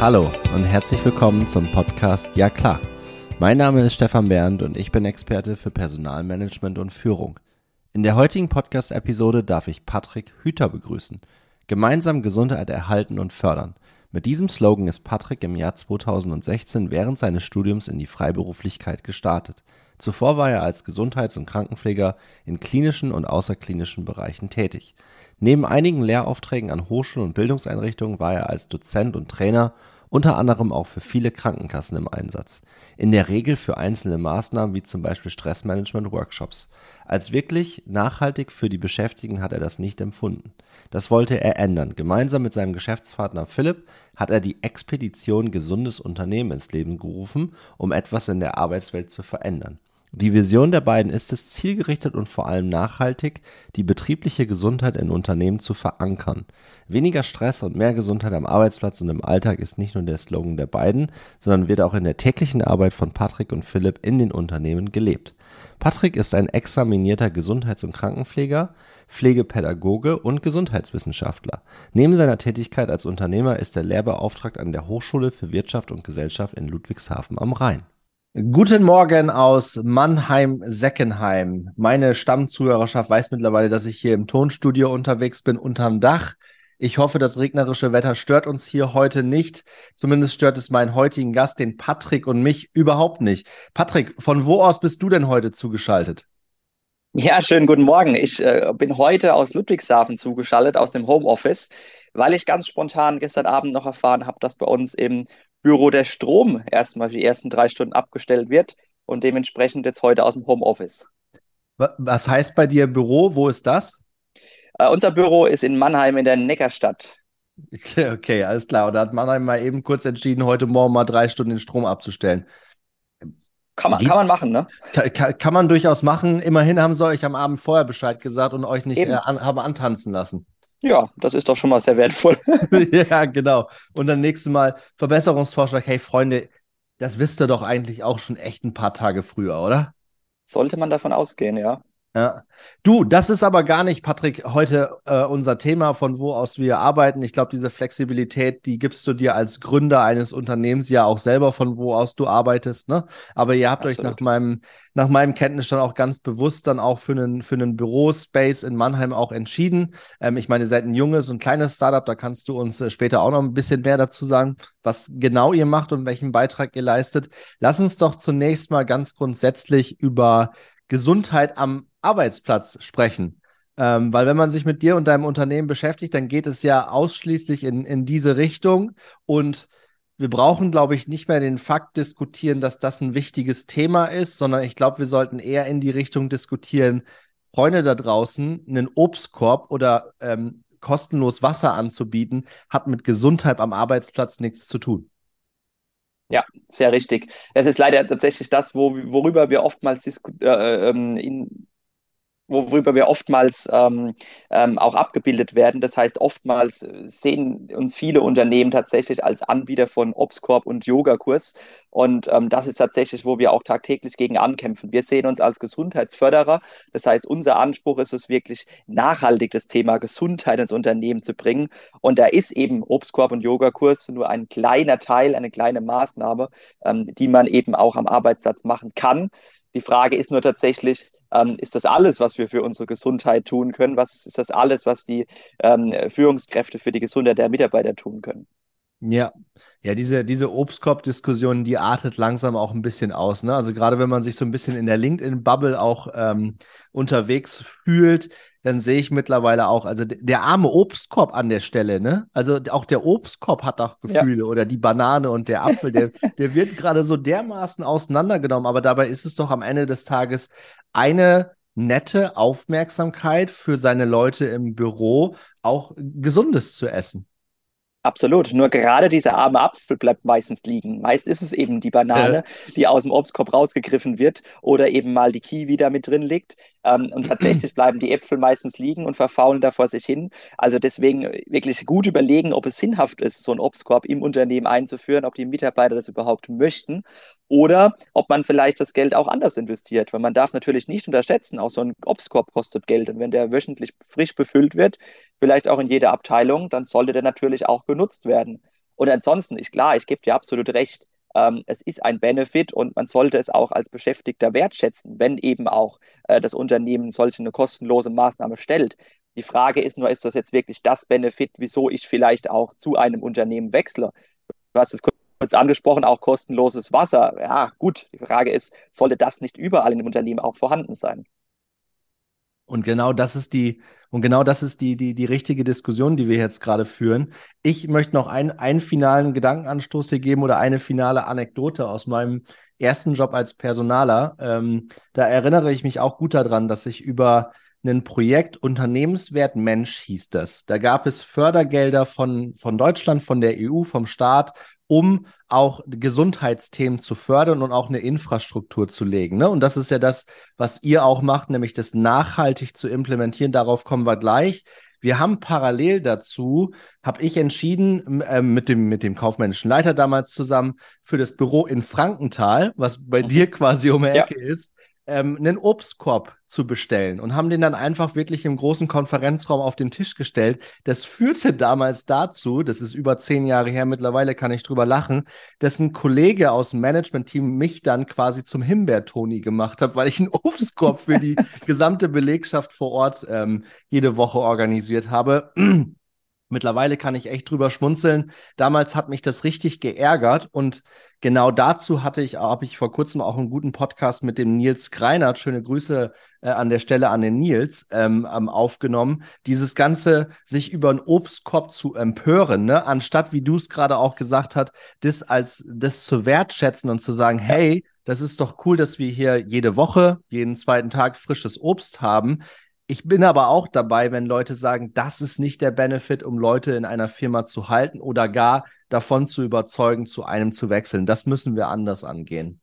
Hallo und herzlich willkommen zum Podcast Ja klar. Mein Name ist Stefan Bernd und ich bin Experte für Personalmanagement und Führung. In der heutigen Podcast-Episode darf ich Patrick Hüter begrüßen. Gemeinsam Gesundheit erhalten und fördern. Mit diesem Slogan ist Patrick im Jahr 2016 während seines Studiums in die Freiberuflichkeit gestartet. Zuvor war er als Gesundheits- und Krankenpfleger in klinischen und außerklinischen Bereichen tätig. Neben einigen Lehraufträgen an Hochschulen und Bildungseinrichtungen war er als Dozent und Trainer unter anderem auch für viele Krankenkassen im Einsatz, in der Regel für einzelne Maßnahmen wie zum Beispiel Stressmanagement-Workshops. Als wirklich nachhaltig für die Beschäftigten hat er das nicht empfunden. Das wollte er ändern. Gemeinsam mit seinem Geschäftspartner Philipp hat er die Expedition Gesundes Unternehmen ins Leben gerufen, um etwas in der Arbeitswelt zu verändern. Die Vision der beiden ist es, zielgerichtet und vor allem nachhaltig die betriebliche Gesundheit in Unternehmen zu verankern. Weniger Stress und mehr Gesundheit am Arbeitsplatz und im Alltag ist nicht nur der Slogan der beiden, sondern wird auch in der täglichen Arbeit von Patrick und Philipp in den Unternehmen gelebt. Patrick ist ein examinierter Gesundheits- und Krankenpfleger, Pflegepädagoge und Gesundheitswissenschaftler. Neben seiner Tätigkeit als Unternehmer ist er Lehrbeauftragter an der Hochschule für Wirtschaft und Gesellschaft in Ludwigshafen am Rhein. Guten Morgen aus Mannheim-Seckenheim. Meine Stammzuhörerschaft weiß mittlerweile, dass ich hier im Tonstudio unterwegs bin, unterm Dach. Ich hoffe, das regnerische Wetter stört uns hier heute nicht. Zumindest stört es meinen heutigen Gast, den Patrick und mich überhaupt nicht. Patrick, von wo aus bist du denn heute zugeschaltet? Ja, schönen guten Morgen. Ich äh, bin heute aus Ludwigshafen zugeschaltet, aus dem Homeoffice, weil ich ganz spontan gestern Abend noch erfahren habe, dass bei uns im Büro der Strom erstmal für die ersten drei Stunden abgestellt wird und dementsprechend jetzt heute aus dem Homeoffice. Was heißt bei dir Büro? Wo ist das? Äh, unser Büro ist in Mannheim in der Neckarstadt. Okay, okay, alles klar. Und da hat Mannheim mal eben kurz entschieden, heute Morgen mal drei Stunden den Strom abzustellen. Kann man, kann man machen, ne? Kann, kann, kann, man durchaus machen. Immerhin haben sie euch am Abend vorher Bescheid gesagt und euch nicht äh, an, haben antanzen lassen. Ja, das ist doch schon mal sehr wertvoll. ja, genau. Und dann nächstes Mal Verbesserungsvorschlag. Hey, Freunde, das wisst ihr doch eigentlich auch schon echt ein paar Tage früher, oder? Sollte man davon ausgehen, ja. Ja. Du, das ist aber gar nicht, Patrick, heute äh, unser Thema, von wo aus wir arbeiten. Ich glaube, diese Flexibilität, die gibst du dir als Gründer eines Unternehmens ja auch selber, von wo aus du arbeitest. Ne? Aber ihr habt Absolut. euch nach meinem, nach meinem Kenntnisstand auch ganz bewusst dann auch für einen, für einen Bürospace in Mannheim auch entschieden. Ähm, ich meine, ihr seid ein junges und kleines Startup, da kannst du uns äh, später auch noch ein bisschen mehr dazu sagen, was genau ihr macht und welchen Beitrag ihr leistet. Lass uns doch zunächst mal ganz grundsätzlich über Gesundheit am Arbeitsplatz sprechen. Ähm, weil wenn man sich mit dir und deinem Unternehmen beschäftigt, dann geht es ja ausschließlich in, in diese Richtung. Und wir brauchen, glaube ich, nicht mehr den Fakt diskutieren, dass das ein wichtiges Thema ist, sondern ich glaube, wir sollten eher in die Richtung diskutieren, Freunde da draußen, einen Obstkorb oder ähm, kostenlos Wasser anzubieten, hat mit Gesundheit am Arbeitsplatz nichts zu tun. Ja, sehr richtig. Es ist leider tatsächlich das, wo, worüber wir oftmals äh, ähm, in, worüber wir oftmals ähm, ähm, auch abgebildet werden. Das heißt, oftmals äh, sehen uns viele Unternehmen tatsächlich als Anbieter von Obstkorb und Yogakurs. Und ähm, das ist tatsächlich, wo wir auch tagtäglich gegen ankämpfen. Wir sehen uns als Gesundheitsförderer. Das heißt, unser Anspruch ist es wirklich, nachhaltig das Thema Gesundheit ins Unternehmen zu bringen. Und da ist eben Obstkorb und Yogakurs nur ein kleiner Teil, eine kleine Maßnahme, ähm, die man eben auch am Arbeitsplatz machen kann. Die Frage ist nur tatsächlich, ähm, ist das alles, was wir für unsere Gesundheit tun können? Was ist das alles, was die ähm, Führungskräfte für die Gesundheit der Mitarbeiter tun können? Ja, ja, diese, diese Obstkorb-Diskussion, die artet langsam auch ein bisschen aus. Ne? Also gerade wenn man sich so ein bisschen in der LinkedIn-Bubble auch ähm, unterwegs fühlt, dann sehe ich mittlerweile auch, also der arme Obstkorb an der Stelle, ne? Also auch der Obstkorb hat auch Gefühle ja. oder die Banane und der Apfel, der, der wird gerade so dermaßen auseinandergenommen, aber dabei ist es doch am Ende des Tages eine nette Aufmerksamkeit für seine Leute im Büro, auch Gesundes zu essen. Absolut. Nur gerade dieser arme Apfel bleibt meistens liegen. Meist ist es eben die Banane, ja. die aus dem Obstkorb rausgegriffen wird oder eben mal die Kiwi da mit drin liegt. Ähm, und tatsächlich bleiben die Äpfel meistens liegen und verfaulen da vor sich hin. Also deswegen wirklich gut überlegen, ob es sinnhaft ist, so einen Obstkorb im Unternehmen einzuführen, ob die Mitarbeiter das überhaupt möchten oder ob man vielleicht das Geld auch anders investiert. Weil man darf natürlich nicht unterschätzen, auch so ein Obstkorb kostet Geld. Und wenn der wöchentlich frisch befüllt wird, vielleicht auch in jeder Abteilung, dann sollte der natürlich auch genutzt werden. Und ansonsten, ich, klar, ich gebe dir absolut recht, ähm, es ist ein Benefit und man sollte es auch als Beschäftigter wertschätzen, wenn eben auch äh, das Unternehmen solche eine kostenlose Maßnahme stellt. Die Frage ist nur, ist das jetzt wirklich das Benefit, wieso ich vielleicht auch zu einem Unternehmen wechsle? Du hast es kurz angesprochen, auch kostenloses Wasser. Ja, gut, die Frage ist, sollte das nicht überall in dem Unternehmen auch vorhanden sein? Und genau das ist die, und genau das ist die, die, die richtige Diskussion, die wir jetzt gerade führen. Ich möchte noch ein, einen finalen Gedankenanstoß hier geben oder eine finale Anekdote aus meinem ersten Job als Personaler. Ähm, da erinnere ich mich auch gut daran, dass ich über ein Projekt Unternehmenswert Mensch hieß das. Da gab es Fördergelder von, von Deutschland, von der EU, vom Staat, um auch Gesundheitsthemen zu fördern und auch eine Infrastruktur zu legen. Ne? Und das ist ja das, was ihr auch macht, nämlich das nachhaltig zu implementieren. Darauf kommen wir gleich. Wir haben parallel dazu, habe ich entschieden, äh, mit, dem, mit dem kaufmännischen Leiter damals zusammen, für das Büro in Frankenthal, was bei mhm. dir quasi um die Ecke ja. ist, ähm, einen Obstkorb zu bestellen und haben den dann einfach wirklich im großen Konferenzraum auf den Tisch gestellt. Das führte damals dazu, das ist über zehn Jahre her, mittlerweile kann ich drüber lachen, dass ein Kollege aus dem Management-Team mich dann quasi zum Himbeer-Toni gemacht hat, weil ich einen Obstkorb für die gesamte Belegschaft vor Ort ähm, jede Woche organisiert habe. Mittlerweile kann ich echt drüber schmunzeln. Damals hat mich das richtig geärgert und genau dazu hatte ich, habe ich vor kurzem auch einen guten Podcast mit dem Nils Greinert, schöne Grüße äh, an der Stelle an den Nils, ähm, aufgenommen. Dieses Ganze, sich über einen Obstkorb zu empören, ne? anstatt, wie du es gerade auch gesagt hast, das als das zu wertschätzen und zu sagen, hey, das ist doch cool, dass wir hier jede Woche, jeden zweiten Tag frisches Obst haben. Ich bin aber auch dabei, wenn Leute sagen, das ist nicht der Benefit, um Leute in einer Firma zu halten oder gar davon zu überzeugen, zu einem zu wechseln. Das müssen wir anders angehen.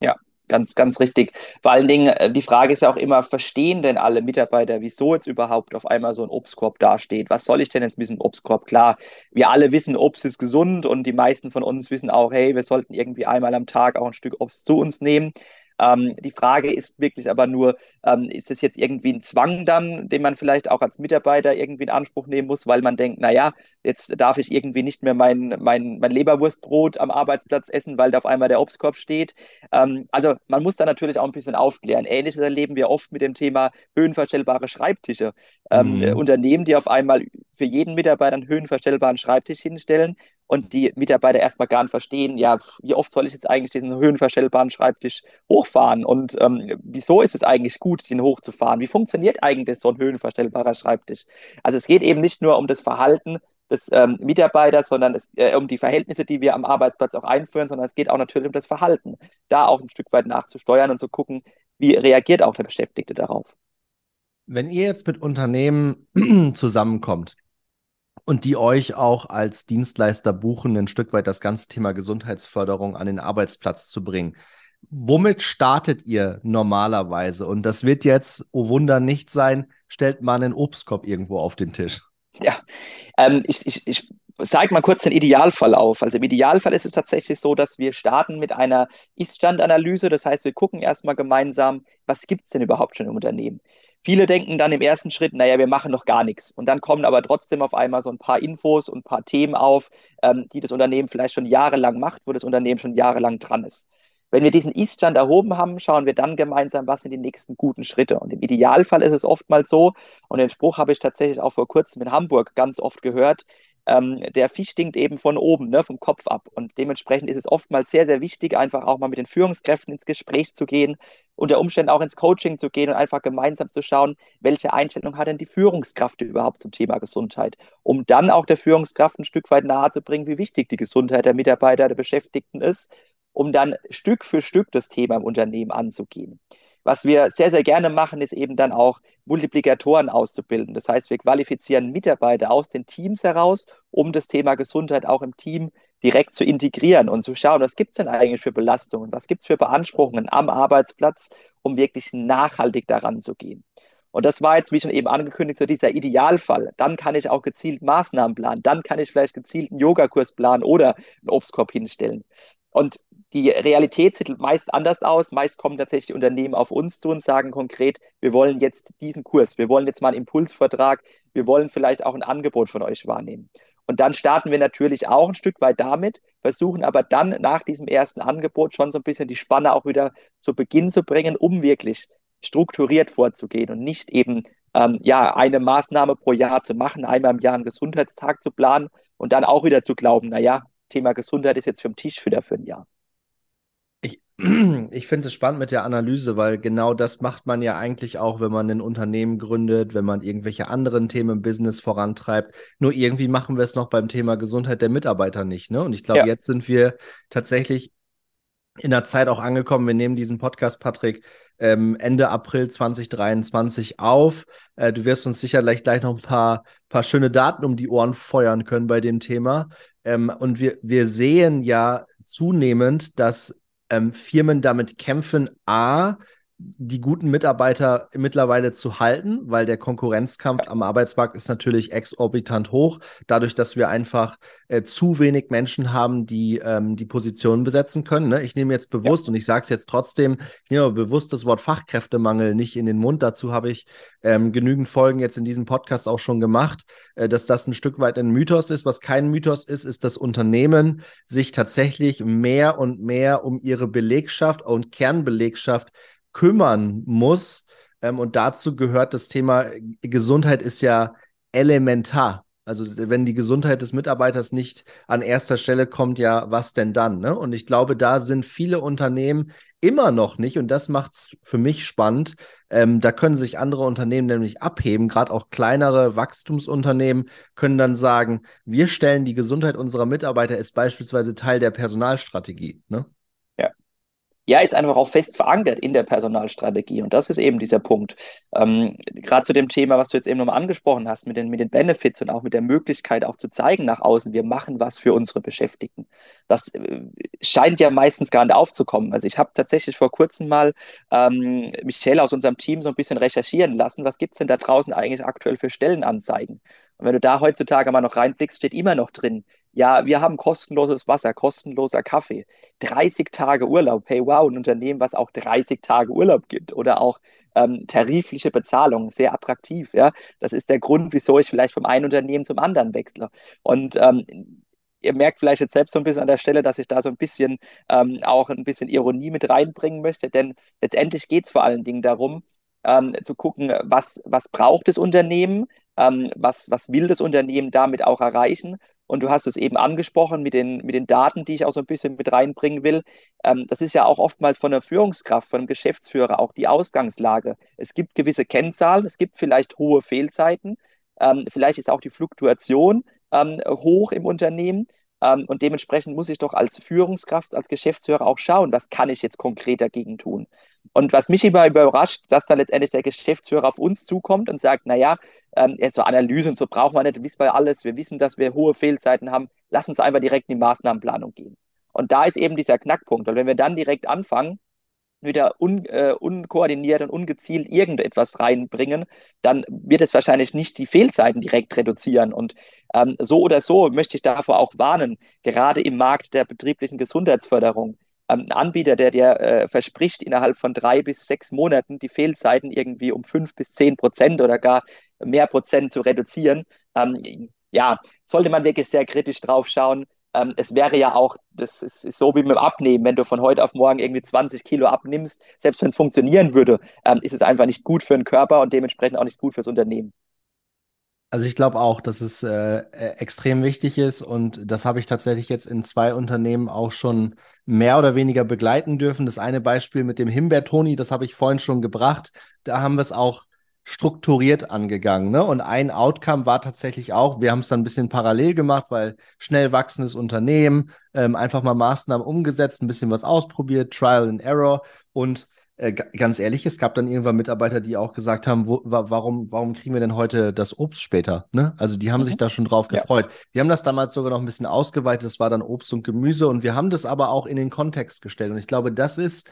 Ja, ganz, ganz richtig. Vor allen Dingen, äh, die Frage ist ja auch immer, verstehen denn alle Mitarbeiter, wieso jetzt überhaupt auf einmal so ein Obstkorb dasteht? Was soll ich denn jetzt mit diesem Obstkorb? Klar, wir alle wissen, Obst ist gesund und die meisten von uns wissen auch, hey, wir sollten irgendwie einmal am Tag auch ein Stück Obst zu uns nehmen. Ähm, die Frage ist wirklich aber nur, ähm, ist es jetzt irgendwie ein Zwang dann, den man vielleicht auch als Mitarbeiter irgendwie in Anspruch nehmen muss, weil man denkt, naja, jetzt darf ich irgendwie nicht mehr mein, mein, mein Leberwurstbrot am Arbeitsplatz essen, weil da auf einmal der Obstkorb steht. Ähm, also man muss da natürlich auch ein bisschen aufklären. Ähnliches erleben wir oft mit dem Thema höhenverstellbare Schreibtische. Ähm, mhm. Unternehmen, die auf einmal für jeden Mitarbeiter einen höhenverstellbaren Schreibtisch hinstellen und die Mitarbeiter erstmal gar nicht verstehen, ja, wie oft soll ich jetzt eigentlich diesen höhenverstellbaren Schreibtisch hochfahren und ähm, wieso ist es eigentlich gut, den hochzufahren? Wie funktioniert eigentlich so ein höhenverstellbarer Schreibtisch? Also es geht eben nicht nur um das Verhalten des ähm, Mitarbeiters, sondern es, äh, um die Verhältnisse, die wir am Arbeitsplatz auch einführen, sondern es geht auch natürlich um das Verhalten, da auch ein Stück weit nachzusteuern und zu gucken, wie reagiert auch der Beschäftigte darauf. Wenn ihr jetzt mit Unternehmen zusammenkommt, und die euch auch als Dienstleister buchen, ein Stück weit das ganze Thema Gesundheitsförderung an den Arbeitsplatz zu bringen. Womit startet ihr normalerweise? Und das wird jetzt, oh Wunder, nicht sein, stellt mal einen Obstkorb irgendwo auf den Tisch. Ja, ähm, ich, ich, ich zeige mal kurz den Idealfall auf. Also im Idealfall ist es tatsächlich so, dass wir starten mit einer Ist-Stand-Analyse. Das heißt, wir gucken erstmal gemeinsam, was gibt es denn überhaupt schon im Unternehmen? Viele denken dann im ersten Schritt, naja, wir machen noch gar nichts. Und dann kommen aber trotzdem auf einmal so ein paar Infos und ein paar Themen auf, ähm, die das Unternehmen vielleicht schon jahrelang macht, wo das Unternehmen schon jahrelang dran ist. Wenn wir diesen Ist-Stand erhoben haben, schauen wir dann gemeinsam, was sind die nächsten guten Schritte. Und im Idealfall ist es oftmals so, und den Spruch habe ich tatsächlich auch vor kurzem in Hamburg ganz oft gehört, ähm, der Fisch stinkt eben von oben, ne, vom Kopf ab. Und dementsprechend ist es oftmals sehr, sehr wichtig, einfach auch mal mit den Führungskräften ins Gespräch zu gehen, unter Umständen auch ins Coaching zu gehen und einfach gemeinsam zu schauen, welche Einstellung hat denn die Führungskraft überhaupt zum Thema Gesundheit, um dann auch der Führungskraft ein Stück weit nahezubringen, wie wichtig die Gesundheit der Mitarbeiter, der Beschäftigten ist, um dann Stück für Stück das Thema im Unternehmen anzugehen. Was wir sehr, sehr gerne machen, ist eben dann auch Multiplikatoren auszubilden. Das heißt, wir qualifizieren Mitarbeiter aus den Teams heraus, um das Thema Gesundheit auch im Team direkt zu integrieren und zu schauen, was gibt es denn eigentlich für Belastungen, was gibt es für Beanspruchungen am Arbeitsplatz, um wirklich nachhaltig daran zu gehen. Und das war jetzt, wie schon eben angekündigt, so dieser Idealfall. Dann kann ich auch gezielt Maßnahmen planen. Dann kann ich vielleicht gezielt einen Yogakurs planen oder einen Obstkorb hinstellen. Und die Realität sieht meist anders aus. Meist kommen tatsächlich Unternehmen auf uns zu und sagen konkret, wir wollen jetzt diesen Kurs, wir wollen jetzt mal einen Impulsvertrag, wir wollen vielleicht auch ein Angebot von euch wahrnehmen. Und dann starten wir natürlich auch ein Stück weit damit, versuchen aber dann nach diesem ersten Angebot schon so ein bisschen die Spanne auch wieder zu Beginn zu bringen, um wirklich strukturiert vorzugehen und nicht eben ähm, ja, eine Maßnahme pro Jahr zu machen, einmal im Jahr einen Gesundheitstag zu planen und dann auch wieder zu glauben, naja, Thema Gesundheit ist jetzt vom Tisch wieder für ein Jahr. Ich, ich finde es spannend mit der Analyse, weil genau das macht man ja eigentlich auch, wenn man ein Unternehmen gründet, wenn man irgendwelche anderen Themen im Business vorantreibt. Nur irgendwie machen wir es noch beim Thema Gesundheit der Mitarbeiter nicht. Ne? Und ich glaube, ja. jetzt sind wir tatsächlich in der Zeit auch angekommen. Wir nehmen diesen Podcast, Patrick, ähm, Ende April 2023 auf. Äh, du wirst uns sicherlich gleich noch ein paar, paar schöne Daten um die Ohren feuern können bei dem Thema. Ähm, und wir, wir sehen ja zunehmend, dass ähm, Firmen damit kämpfen, a, die guten Mitarbeiter mittlerweile zu halten, weil der Konkurrenzkampf am Arbeitsmarkt ist natürlich exorbitant hoch, dadurch, dass wir einfach äh, zu wenig Menschen haben, die ähm, die Positionen besetzen können. Ne? Ich nehme jetzt bewusst, ja. und ich sage es jetzt trotzdem, ich nehme bewusst das Wort Fachkräftemangel nicht in den Mund. Dazu habe ich ähm, genügend Folgen jetzt in diesem Podcast auch schon gemacht, äh, dass das ein Stück weit ein Mythos ist. Was kein Mythos ist, ist, dass Unternehmen sich tatsächlich mehr und mehr um ihre Belegschaft und Kernbelegschaft kümmern muss. Ähm, und dazu gehört das Thema Gesundheit ist ja elementar. Also wenn die Gesundheit des Mitarbeiters nicht an erster Stelle kommt, ja, was denn dann? Ne? Und ich glaube, da sind viele Unternehmen immer noch nicht, und das macht es für mich spannend. Ähm, da können sich andere Unternehmen nämlich abheben, gerade auch kleinere Wachstumsunternehmen können dann sagen, wir stellen die Gesundheit unserer Mitarbeiter ist beispielsweise Teil der Personalstrategie. Ne? Ja, ist einfach auch fest verankert in der Personalstrategie. Und das ist eben dieser Punkt. Ähm, Gerade zu dem Thema, was du jetzt eben nochmal angesprochen hast, mit den, mit den Benefits und auch mit der Möglichkeit auch zu zeigen nach außen, wir machen was für unsere Beschäftigten. Das äh, scheint ja meistens gar nicht aufzukommen. Also ich habe tatsächlich vor kurzem mal ähm, Michelle aus unserem Team so ein bisschen recherchieren lassen, was gibt es denn da draußen eigentlich aktuell für Stellenanzeigen? Und wenn du da heutzutage mal noch reinblickst, steht immer noch drin, ja, wir haben kostenloses Wasser, kostenloser Kaffee, 30 Tage Urlaub. Hey, wow, ein Unternehmen, was auch 30 Tage Urlaub gibt oder auch ähm, tarifliche Bezahlung, sehr attraktiv. Ja, das ist der Grund, wieso ich vielleicht vom einen Unternehmen zum anderen wechsle. Und ähm, ihr merkt vielleicht jetzt selbst so ein bisschen an der Stelle, dass ich da so ein bisschen ähm, auch ein bisschen Ironie mit reinbringen möchte, denn letztendlich geht es vor allen Dingen darum, ähm, zu gucken, was, was braucht das Unternehmen, ähm, was, was will das Unternehmen damit auch erreichen und du hast es eben angesprochen mit den, mit den Daten, die ich auch so ein bisschen mit reinbringen will. Ähm, das ist ja auch oftmals von der Führungskraft, von einem Geschäftsführer auch die Ausgangslage. Es gibt gewisse Kennzahlen, es gibt vielleicht hohe Fehlzeiten, ähm, vielleicht ist auch die Fluktuation ähm, hoch im Unternehmen. Ähm, und dementsprechend muss ich doch als Führungskraft, als Geschäftsführer auch schauen, was kann ich jetzt konkret dagegen tun. Und was mich immer überrascht, dass dann letztendlich der Geschäftsführer auf uns zukommt und sagt, naja, ähm, so Analyse und so braucht man nicht, wissen wir alles, wir wissen, dass wir hohe Fehlzeiten haben, lass uns einfach direkt in die Maßnahmenplanung gehen. Und da ist eben dieser Knackpunkt. Und wenn wir dann direkt anfangen, wieder un, äh, unkoordiniert und ungezielt irgendetwas reinbringen, dann wird es wahrscheinlich nicht die Fehlzeiten direkt reduzieren. Und ähm, so oder so möchte ich davor auch warnen, gerade im Markt der betrieblichen Gesundheitsförderung. Ähm, ein Anbieter, der dir äh, verspricht, innerhalb von drei bis sechs Monaten die Fehlzeiten irgendwie um fünf bis zehn Prozent oder gar mehr Prozent zu reduzieren, ähm, ja, sollte man wirklich sehr kritisch drauf schauen. Ähm, es wäre ja auch, das ist, ist, so wie mit dem Abnehmen, wenn du von heute auf morgen irgendwie 20 Kilo abnimmst, selbst wenn es funktionieren würde, ähm, ist es einfach nicht gut für den Körper und dementsprechend auch nicht gut fürs Unternehmen. Also ich glaube auch, dass es äh, äh, extrem wichtig ist und das habe ich tatsächlich jetzt in zwei Unternehmen auch schon mehr oder weniger begleiten dürfen. Das eine Beispiel mit dem Himbeertoni, das habe ich vorhin schon gebracht. Da haben wir es auch strukturiert angegangen. Ne? Und ein Outcome war tatsächlich auch, wir haben es dann ein bisschen parallel gemacht, weil schnell wachsendes Unternehmen, ähm, einfach mal Maßnahmen umgesetzt, ein bisschen was ausprobiert, Trial and Error und äh, ganz ehrlich, es gab dann irgendwann Mitarbeiter, die auch gesagt haben, wo, warum, warum kriegen wir denn heute das Obst später? Ne? Also die haben mhm. sich da schon drauf gefreut. Ja. Wir haben das damals sogar noch ein bisschen ausgeweitet, das war dann Obst und Gemüse und wir haben das aber auch in den Kontext gestellt. Und ich glaube, das ist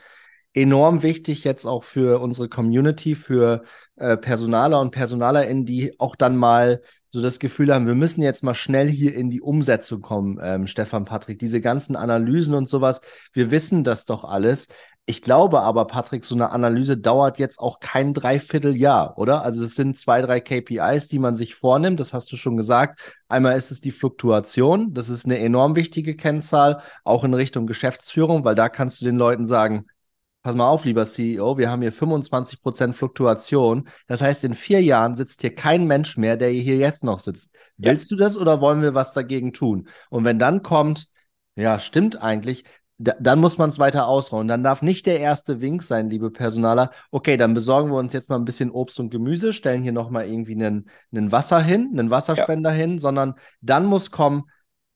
enorm wichtig jetzt auch für unsere Community, für äh, Personaler und PersonalerInnen, die auch dann mal so das Gefühl haben, wir müssen jetzt mal schnell hier in die Umsetzung kommen, ähm, Stefan Patrick. Diese ganzen Analysen und sowas, wir wissen das doch alles. Ich glaube aber, Patrick, so eine Analyse dauert jetzt auch kein Dreivierteljahr, oder? Also es sind zwei, drei KPIs, die man sich vornimmt. Das hast du schon gesagt. Einmal ist es die Fluktuation. Das ist eine enorm wichtige Kennzahl, auch in Richtung Geschäftsführung, weil da kannst du den Leuten sagen, pass mal auf, lieber CEO, wir haben hier 25% Fluktuation. Das heißt, in vier Jahren sitzt hier kein Mensch mehr, der hier jetzt noch sitzt. Ja. Willst du das oder wollen wir was dagegen tun? Und wenn dann kommt, ja, stimmt eigentlich, da, dann muss man es weiter ausrollen. Dann darf nicht der erste Wink sein, liebe Personaler. Okay, dann besorgen wir uns jetzt mal ein bisschen Obst und Gemüse, stellen hier nochmal irgendwie einen, einen Wasser hin, einen Wasserspender ja. hin, sondern dann muss kommen,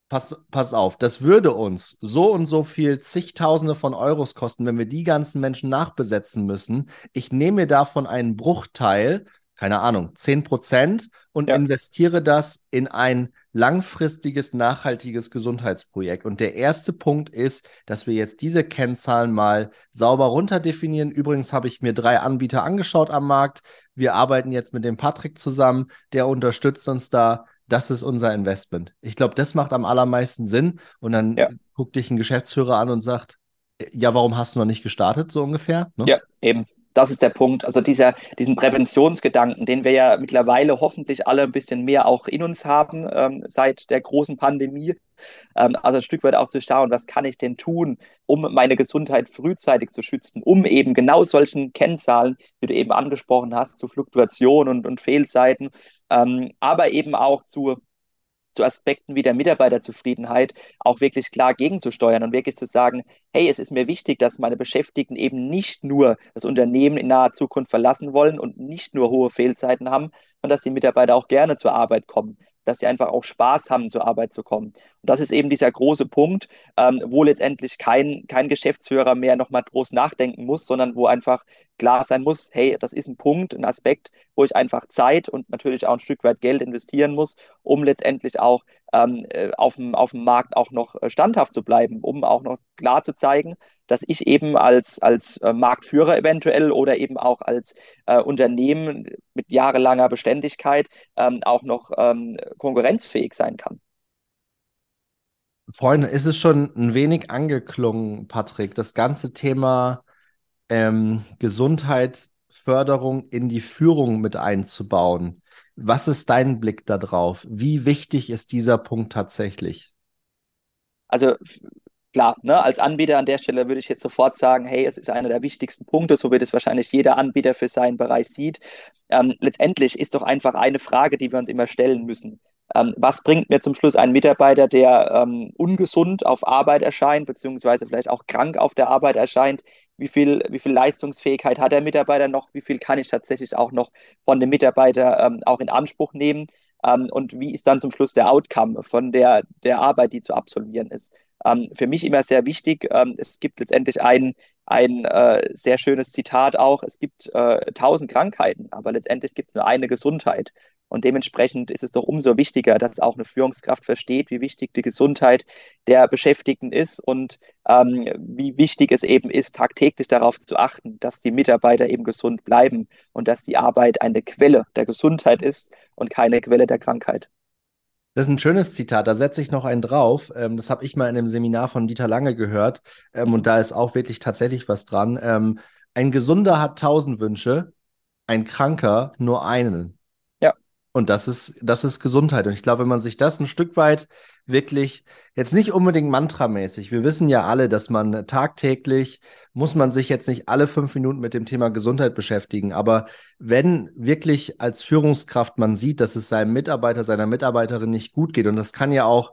pass, pass auf, das würde uns so und so viel zigtausende von Euros kosten, wenn wir die ganzen Menschen nachbesetzen müssen. Ich nehme davon einen Bruchteil, keine Ahnung, 10 Prozent und ja. investiere das in ein langfristiges, nachhaltiges Gesundheitsprojekt. Und der erste Punkt ist, dass wir jetzt diese Kennzahlen mal sauber runterdefinieren. Übrigens habe ich mir drei Anbieter angeschaut am Markt. Wir arbeiten jetzt mit dem Patrick zusammen, der unterstützt uns da. Das ist unser Investment. Ich glaube, das macht am allermeisten Sinn. Und dann ja. guckt dich ein Geschäftsführer an und sagt, ja, warum hast du noch nicht gestartet, so ungefähr? Ne? Ja, eben das ist der Punkt. Also dieser, diesen Präventionsgedanken, den wir ja mittlerweile hoffentlich alle ein bisschen mehr auch in uns haben ähm, seit der großen Pandemie. Ähm, also ein Stück weit auch zu schauen, was kann ich denn tun, um meine Gesundheit frühzeitig zu schützen, um eben genau solchen Kennzahlen, die du eben angesprochen hast, zu Fluktuation und, und Fehlzeiten, ähm, aber eben auch zu zu Aspekten wie der Mitarbeiterzufriedenheit auch wirklich klar gegenzusteuern und wirklich zu sagen, hey, es ist mir wichtig, dass meine Beschäftigten eben nicht nur das Unternehmen in naher Zukunft verlassen wollen und nicht nur hohe Fehlzeiten haben, sondern dass die Mitarbeiter auch gerne zur Arbeit kommen dass sie einfach auch Spaß haben, zur Arbeit zu kommen. Und das ist eben dieser große Punkt, ähm, wo letztendlich kein, kein Geschäftsführer mehr nochmal groß nachdenken muss, sondern wo einfach klar sein muss, hey, das ist ein Punkt, ein Aspekt, wo ich einfach Zeit und natürlich auch ein Stück weit Geld investieren muss, um letztendlich auch ähm, äh, auf, dem, auf dem Markt auch noch äh, standhaft zu bleiben, um auch noch klar zu zeigen, dass ich eben als, als äh, Marktführer eventuell oder eben auch als äh, Unternehmen mit jahrelanger Beständigkeit ähm, auch noch ähm, konkurrenzfähig sein kann. Freunde, ist es schon ein wenig angeklungen, Patrick, das ganze Thema ähm, Gesundheitsförderung in die Führung mit einzubauen. Was ist dein Blick darauf? Wie wichtig ist dieser Punkt tatsächlich? Also klar, ne, als Anbieter an der Stelle würde ich jetzt sofort sagen, hey, es ist einer der wichtigsten Punkte, so wird es wahrscheinlich jeder Anbieter für seinen Bereich sieht. Ähm, letztendlich ist doch einfach eine Frage, die wir uns immer stellen müssen. Ähm, was bringt mir zum Schluss ein Mitarbeiter, der ähm, ungesund auf Arbeit erscheint, beziehungsweise vielleicht auch krank auf der Arbeit erscheint? Wie viel, wie viel Leistungsfähigkeit hat der Mitarbeiter noch? Wie viel kann ich tatsächlich auch noch von dem Mitarbeiter ähm, auch in Anspruch nehmen? Ähm, und wie ist dann zum Schluss der Outcome von der, der Arbeit, die zu absolvieren ist? Ähm, für mich immer sehr wichtig. Ähm, es gibt letztendlich ein, ein äh, sehr schönes Zitat auch. Es gibt äh, tausend Krankheiten, aber letztendlich gibt es nur eine Gesundheit. Und dementsprechend ist es doch umso wichtiger, dass auch eine Führungskraft versteht, wie wichtig die Gesundheit der Beschäftigten ist und ähm, wie wichtig es eben ist, tagtäglich darauf zu achten, dass die Mitarbeiter eben gesund bleiben und dass die Arbeit eine Quelle der Gesundheit ist und keine Quelle der Krankheit. Das ist ein schönes Zitat, da setze ich noch einen drauf. Ähm, das habe ich mal in einem Seminar von Dieter Lange gehört. Ähm, und da ist auch wirklich tatsächlich was dran. Ähm, ein Gesunder hat tausend Wünsche, ein Kranker nur einen. Und das ist, das ist Gesundheit. Und ich glaube, wenn man sich das ein Stück weit wirklich, jetzt nicht unbedingt mantramäßig, wir wissen ja alle, dass man tagtäglich, muss man sich jetzt nicht alle fünf Minuten mit dem Thema Gesundheit beschäftigen. Aber wenn wirklich als Führungskraft man sieht, dass es seinem Mitarbeiter, seiner Mitarbeiterin nicht gut geht, und das kann ja auch,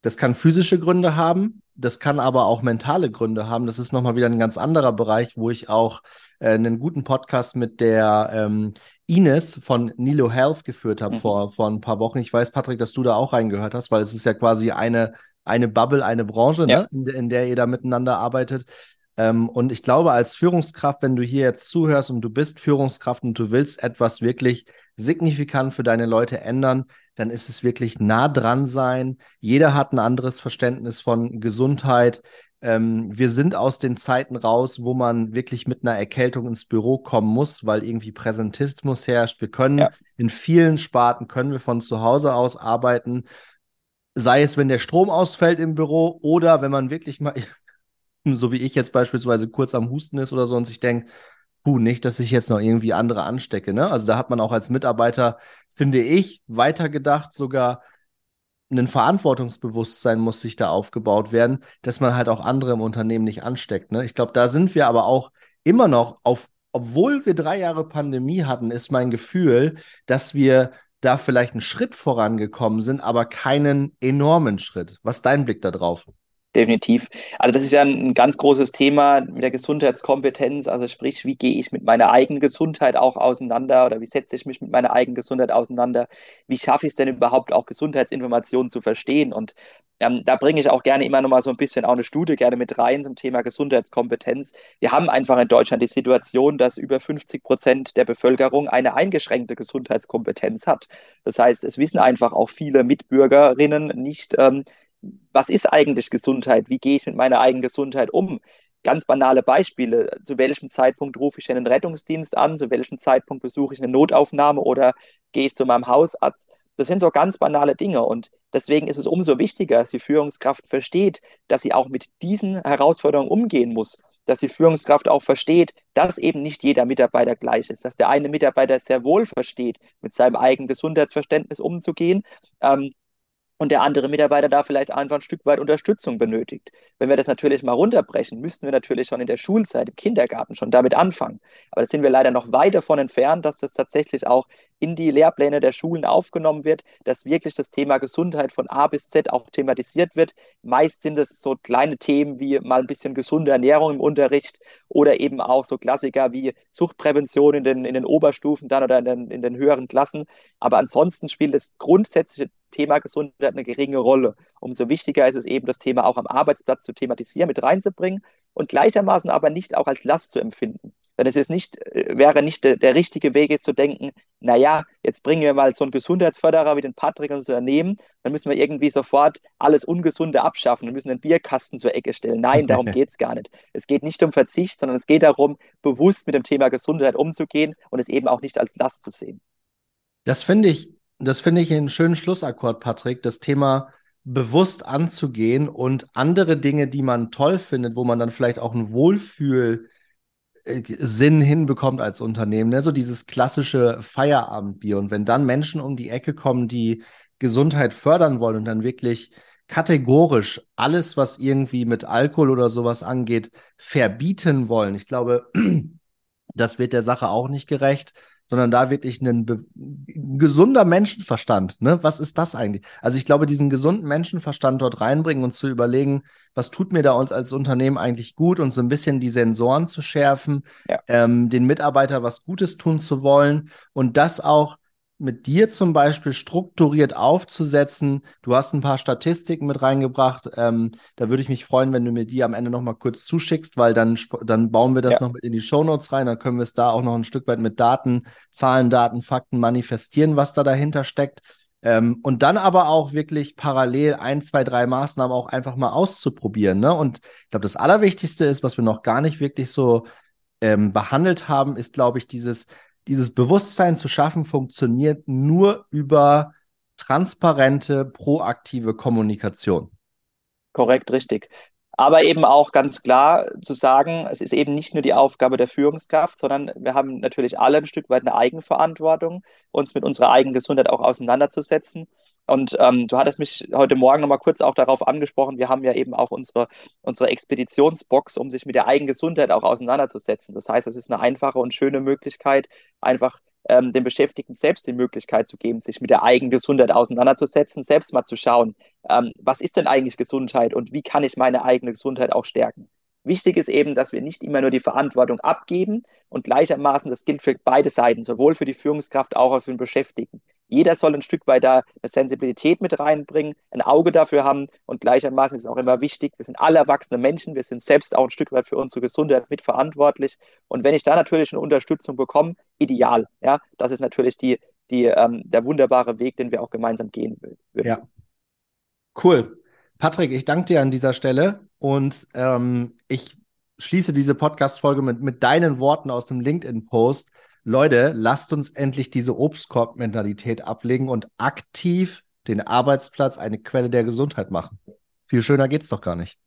das kann physische Gründe haben, das kann aber auch mentale Gründe haben. Das ist nochmal wieder ein ganz anderer Bereich, wo ich auch äh, einen guten Podcast mit der ähm, Ines von Nilo Health geführt habe mhm. vor, vor ein paar Wochen. Ich weiß, Patrick, dass du da auch reingehört hast, weil es ist ja quasi eine, eine Bubble, eine Branche, ja. ne? in, in, der ihr da miteinander arbeitet. Ähm, und ich glaube, als Führungskraft, wenn du hier jetzt zuhörst und du bist Führungskraft und du willst etwas wirklich signifikant für deine Leute ändern, dann ist es wirklich nah dran sein. Jeder hat ein anderes Verständnis von Gesundheit. Ähm, wir sind aus den Zeiten raus, wo man wirklich mit einer Erkältung ins Büro kommen muss, weil irgendwie Präsentismus herrscht. Wir können ja. in vielen Sparten können wir von zu Hause aus arbeiten. Sei es, wenn der Strom ausfällt im Büro oder wenn man wirklich mal so wie ich jetzt beispielsweise kurz am Husten ist oder so und sich denkt, puh, nicht, dass ich jetzt noch irgendwie andere anstecke. Ne? Also da hat man auch als Mitarbeiter, finde ich, weitergedacht, sogar ein Verantwortungsbewusstsein muss sich da aufgebaut werden, dass man halt auch andere im Unternehmen nicht ansteckt. Ne? Ich glaube, da sind wir aber auch immer noch auf, obwohl wir drei Jahre Pandemie hatten, ist mein Gefühl, dass wir da vielleicht einen Schritt vorangekommen sind, aber keinen enormen Schritt. Was ist dein Blick da drauf? Definitiv. Also das ist ja ein ganz großes Thema mit der Gesundheitskompetenz. Also sprich, wie gehe ich mit meiner eigenen Gesundheit auch auseinander oder wie setze ich mich mit meiner eigenen Gesundheit auseinander? Wie schaffe ich es denn überhaupt auch Gesundheitsinformationen zu verstehen? Und ähm, da bringe ich auch gerne immer noch mal so ein bisschen auch eine Studie gerne mit rein zum Thema Gesundheitskompetenz. Wir haben einfach in Deutschland die Situation, dass über 50 Prozent der Bevölkerung eine eingeschränkte Gesundheitskompetenz hat. Das heißt, es wissen einfach auch viele Mitbürgerinnen nicht, ähm, was ist eigentlich Gesundheit? Wie gehe ich mit meiner eigenen Gesundheit um? Ganz banale Beispiele. Zu welchem Zeitpunkt rufe ich einen Rettungsdienst an? Zu welchem Zeitpunkt besuche ich eine Notaufnahme oder gehe ich zu meinem Hausarzt? Das sind so ganz banale Dinge und deswegen ist es umso wichtiger, dass die Führungskraft versteht, dass sie auch mit diesen Herausforderungen umgehen muss, dass die Führungskraft auch versteht, dass eben nicht jeder Mitarbeiter gleich ist, dass der eine Mitarbeiter sehr wohl versteht, mit seinem eigenen Gesundheitsverständnis umzugehen ähm, und der andere Mitarbeiter da vielleicht einfach ein Stück weit Unterstützung benötigt. Wenn wir das natürlich mal runterbrechen, müssten wir natürlich schon in der Schulzeit, im Kindergarten schon damit anfangen. Aber da sind wir leider noch weit davon entfernt, dass das tatsächlich auch in die Lehrpläne der Schulen aufgenommen wird, dass wirklich das Thema Gesundheit von A bis Z auch thematisiert wird. Meist sind es so kleine Themen wie mal ein bisschen gesunde Ernährung im Unterricht oder eben auch so Klassiker wie Suchtprävention in den, in den Oberstufen dann oder in den, in den höheren Klassen. Aber ansonsten spielt das grundsätzliche Thema Gesundheit eine geringe Rolle. Umso wichtiger ist es eben, das Thema auch am Arbeitsplatz zu thematisieren, mit reinzubringen und gleichermaßen aber nicht auch als Last zu empfinden. Denn es ist nicht, äh, wäre nicht der, der richtige Weg, jetzt zu denken, naja, jetzt bringen wir mal so einen Gesundheitsförderer wie den Patrick ins Unternehmen, dann müssen wir irgendwie sofort alles Ungesunde abschaffen und müssen den Bierkasten zur Ecke stellen. Nein, darum geht es gar nicht. Es geht nicht um Verzicht, sondern es geht darum, bewusst mit dem Thema Gesundheit umzugehen und es eben auch nicht als Last zu sehen. Das finde ich das finde ich einen schönen Schlussakkord, Patrick, das Thema bewusst anzugehen und andere Dinge, die man toll findet, wo man dann vielleicht auch einen Wohlfühl Sinn hinbekommt als Unternehmen, ne? so dieses klassische Feierabendbier. Und wenn dann Menschen um die Ecke kommen, die Gesundheit fördern wollen und dann wirklich kategorisch alles, was irgendwie mit Alkohol oder sowas angeht, verbieten wollen, ich glaube, das wird der Sache auch nicht gerecht sondern da wirklich ein, ein gesunder Menschenverstand. Ne? Was ist das eigentlich? Also ich glaube, diesen gesunden Menschenverstand dort reinbringen und zu überlegen, was tut mir da uns als Unternehmen eigentlich gut und so ein bisschen die Sensoren zu schärfen, ja. ähm, den Mitarbeiter was Gutes tun zu wollen und das auch mit dir zum Beispiel strukturiert aufzusetzen. Du hast ein paar Statistiken mit reingebracht. Ähm, da würde ich mich freuen, wenn du mir die am Ende noch mal kurz zuschickst, weil dann, dann bauen wir das ja. noch mit in die Shownotes rein. Dann können wir es da auch noch ein Stück weit mit Daten, Zahlen, Daten, Fakten manifestieren, was da dahinter steckt. Ähm, und dann aber auch wirklich parallel ein, zwei, drei Maßnahmen auch einfach mal auszuprobieren. Ne? Und ich glaube, das Allerwichtigste ist, was wir noch gar nicht wirklich so ähm, behandelt haben, ist, glaube ich, dieses dieses Bewusstsein zu schaffen, funktioniert nur über transparente, proaktive Kommunikation. Korrekt, richtig. Aber eben auch ganz klar zu sagen, es ist eben nicht nur die Aufgabe der Führungskraft, sondern wir haben natürlich alle ein Stück weit eine Eigenverantwortung, uns mit unserer eigenen Gesundheit auch auseinanderzusetzen. Und ähm, du hattest mich heute Morgen nochmal kurz auch darauf angesprochen, wir haben ja eben auch unsere, unsere Expeditionsbox, um sich mit der eigenen Gesundheit auch auseinanderzusetzen. Das heißt, es ist eine einfache und schöne Möglichkeit, einfach ähm, den Beschäftigten selbst die Möglichkeit zu geben, sich mit der eigenen Gesundheit auseinanderzusetzen, selbst mal zu schauen, ähm, was ist denn eigentlich Gesundheit und wie kann ich meine eigene Gesundheit auch stärken. Wichtig ist eben, dass wir nicht immer nur die Verantwortung abgeben und gleichermaßen, das gilt für beide Seiten, sowohl für die Führungskraft auch als für den Beschäftigten. Jeder soll ein Stück weit da eine Sensibilität mit reinbringen, ein Auge dafür haben und gleichermaßen ist es auch immer wichtig, wir sind alle erwachsene Menschen, wir sind selbst auch ein Stück weit für unsere Gesundheit mitverantwortlich und wenn ich da natürlich eine Unterstützung bekomme, ideal. Ja, das ist natürlich die, die, ähm, der wunderbare Weg, den wir auch gemeinsam gehen würden. Ja. Cool. Patrick, ich danke dir an dieser Stelle und ähm, ich schließe diese Podcast-Folge mit, mit deinen Worten aus dem LinkedIn-Post. Leute, lasst uns endlich diese Obstkorb-Mentalität ablegen und aktiv den Arbeitsplatz eine Quelle der Gesundheit machen. Viel schöner geht's doch gar nicht.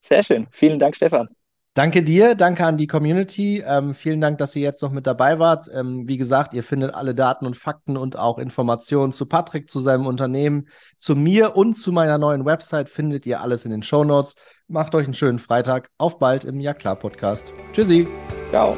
Sehr schön. Vielen Dank, Stefan. Danke dir, danke an die Community. Ähm, vielen Dank, dass ihr jetzt noch mit dabei wart. Ähm, wie gesagt, ihr findet alle Daten und Fakten und auch Informationen zu Patrick, zu seinem Unternehmen, zu mir und zu meiner neuen Website findet ihr alles in den Show Notes. Macht euch einen schönen Freitag. Auf bald im Ja klar Podcast. Tschüssi. Ciao.